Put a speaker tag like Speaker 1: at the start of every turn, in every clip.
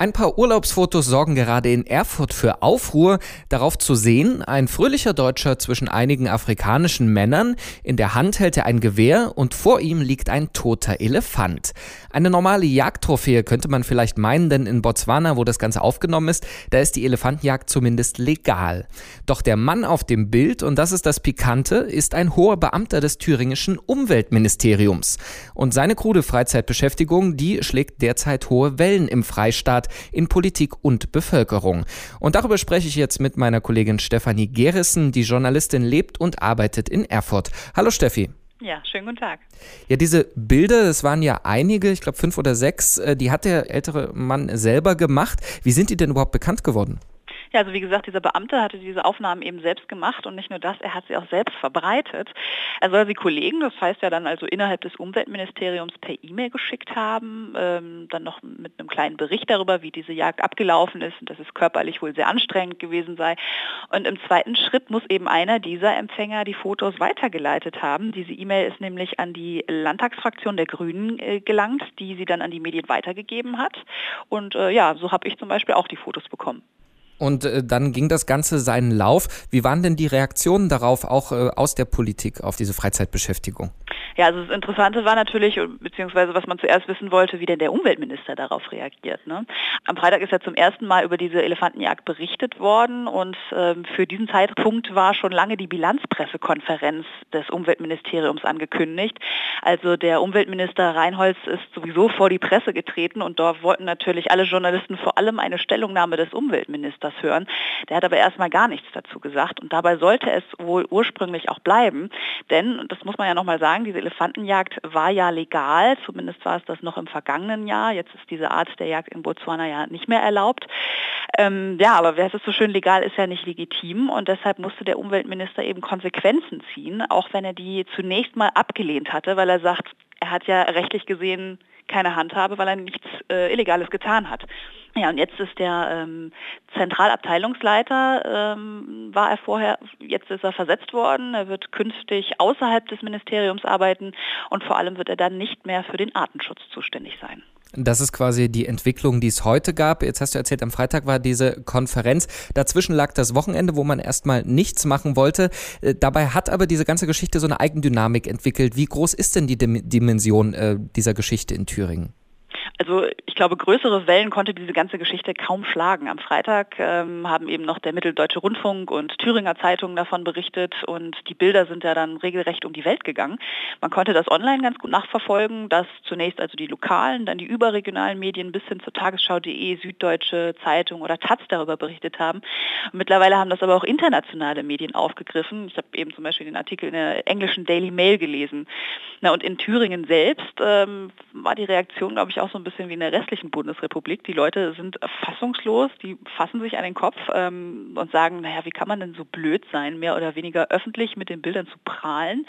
Speaker 1: Ein paar Urlaubsfotos sorgen gerade in Erfurt für Aufruhr. Darauf zu sehen, ein fröhlicher Deutscher zwischen einigen afrikanischen Männern. In der Hand hält er ein Gewehr und vor ihm liegt ein toter Elefant. Eine normale Jagdtrophäe könnte man vielleicht meinen, denn in Botswana, wo das Ganze aufgenommen ist, da ist die Elefantenjagd zumindest legal. Doch der Mann auf dem Bild, und das ist das Pikante, ist ein hoher Beamter des thüringischen Umweltministeriums. Und seine krude Freizeitbeschäftigung, die schlägt derzeit hohe Wellen im Freistaat in Politik und Bevölkerung. Und darüber spreche ich jetzt mit meiner Kollegin Stefanie Gerissen, die Journalistin lebt und arbeitet in Erfurt. Hallo Steffi.
Speaker 2: Ja, schönen guten Tag.
Speaker 1: Ja, diese Bilder, das waren ja einige, ich glaube fünf oder sechs, äh, die hat der ältere Mann selber gemacht. Wie sind die denn überhaupt bekannt geworden?
Speaker 2: Ja, also wie gesagt, dieser Beamte hatte diese Aufnahmen eben selbst gemacht und nicht nur das, er hat sie auch selbst verbreitet. Er soll sie Kollegen, das heißt ja dann also innerhalb des Umweltministeriums per E-Mail geschickt haben, ähm, dann noch mit einem kleinen Bericht darüber, wie diese Jagd abgelaufen ist und dass es körperlich wohl sehr anstrengend gewesen sei. Und im zweiten Schritt muss eben einer dieser Empfänger die Fotos weitergeleitet haben. Diese E-Mail ist nämlich an die Landtagsfraktion der Grünen äh, gelangt, die sie dann an die Medien weitergegeben hat. Und äh, ja, so habe ich zum Beispiel auch die Fotos bekommen.
Speaker 1: Und äh, dann ging das Ganze seinen Lauf. Wie waren denn die Reaktionen darauf, auch äh, aus der Politik, auf diese Freizeitbeschäftigung?
Speaker 2: Ja, also das Interessante war natürlich, beziehungsweise was man zuerst wissen wollte, wie denn der Umweltminister darauf reagiert. Ne? Am Freitag ist ja zum ersten Mal über diese Elefantenjagd berichtet worden und ähm, für diesen Zeitpunkt war schon lange die Bilanzpressekonferenz des Umweltministeriums angekündigt. Also der Umweltminister Reinholz ist sowieso vor die Presse getreten und dort wollten natürlich alle Journalisten vor allem eine Stellungnahme des Umweltministers hören. Der hat aber erstmal gar nichts dazu gesagt und dabei sollte es wohl ursprünglich auch bleiben, denn, das muss man ja nochmal sagen, diese Elefantenjagd war ja legal, zumindest war es das noch im vergangenen Jahr. Jetzt ist diese Art der Jagd in Botswana ja nicht mehr erlaubt. Ähm, ja, aber wer es so schön legal ist ja nicht legitim und deshalb musste der Umweltminister eben Konsequenzen ziehen, auch wenn er die zunächst mal abgelehnt hatte, weil er sagt, er hat ja rechtlich gesehen keine Handhabe, weil er nichts äh, Illegales getan hat. Ja, und jetzt ist der ähm, Zentralabteilungsleiter, ähm, war er vorher, jetzt ist er versetzt worden. Er wird künftig außerhalb des Ministeriums arbeiten und vor allem wird er dann nicht mehr für den Artenschutz zuständig sein.
Speaker 1: Das ist quasi die Entwicklung, die es heute gab. Jetzt hast du erzählt, am Freitag war diese Konferenz. Dazwischen lag das Wochenende, wo man erstmal nichts machen wollte. Äh, dabei hat aber diese ganze Geschichte so eine Eigendynamik entwickelt. Wie groß ist denn die Dimension äh, dieser Geschichte in Thüringen?
Speaker 2: Also ich glaube, größere Wellen konnte diese ganze Geschichte kaum schlagen. Am Freitag ähm, haben eben noch der Mitteldeutsche Rundfunk und Thüringer Zeitungen davon berichtet und die Bilder sind ja dann regelrecht um die Welt gegangen. Man konnte das online ganz gut nachverfolgen, dass zunächst also die lokalen, dann die überregionalen Medien bis hin zur Tagesschau.de, Süddeutsche Zeitung oder Taz darüber berichtet haben. Mittlerweile haben das aber auch internationale Medien aufgegriffen. Ich habe eben zum Beispiel den Artikel in der englischen Daily Mail gelesen. Na, und in Thüringen selbst ähm, war die Reaktion, glaube ich, auch so ein bisschen wie in der restlichen Bundesrepublik. Die Leute sind fassungslos, die fassen sich an den Kopf ähm, und sagen, naja, wie kann man denn so blöd sein, mehr oder weniger öffentlich mit den Bildern zu prahlen,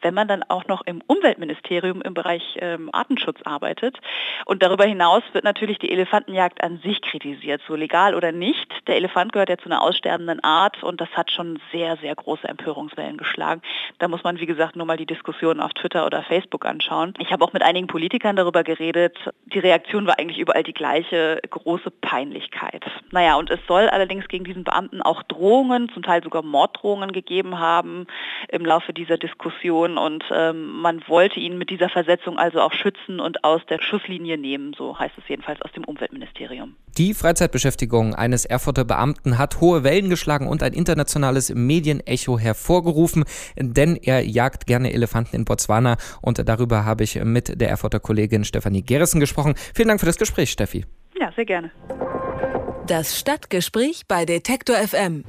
Speaker 2: wenn man dann auch noch im Umweltministerium im Bereich ähm, Artenschutz arbeitet. Und darüber hinaus wird natürlich die Elefantenjagd an sich kritisiert, so legal oder nicht. Der Elefant gehört ja zu einer aussterbenden Art und das hat schon sehr, sehr große Empörungswellen geschlagen. Da muss man, wie gesagt, nur mal die Diskussion auf Twitter oder Facebook anschauen. Ich habe auch mit einigen Politikern darüber geredet. Die Reaktion war eigentlich überall die gleiche, große Peinlichkeit. Naja, und es soll allerdings gegen diesen Beamten auch Drohungen, zum Teil sogar Morddrohungen gegeben haben im Laufe dieser Diskussion und ähm, man wollte ihn mit dieser Versetzung also auch schützen und aus der Schusslinie nehmen, so heißt es jedenfalls aus dem Umweltministerium.
Speaker 1: Die Freizeitbeschäftigung eines Erfurter Beamten hat hohe Wellen geschlagen und ein internationales Medienecho hervorgerufen, denn er jagt gerne Elefanten in Botswana und darüber habe ich mit der Erfurter Kollegin Stefanie Gerissen gesprochen. Vielen Dank für das Gespräch, Steffi.
Speaker 2: Ja, sehr gerne.
Speaker 3: Das Stadtgespräch bei Detektor FM.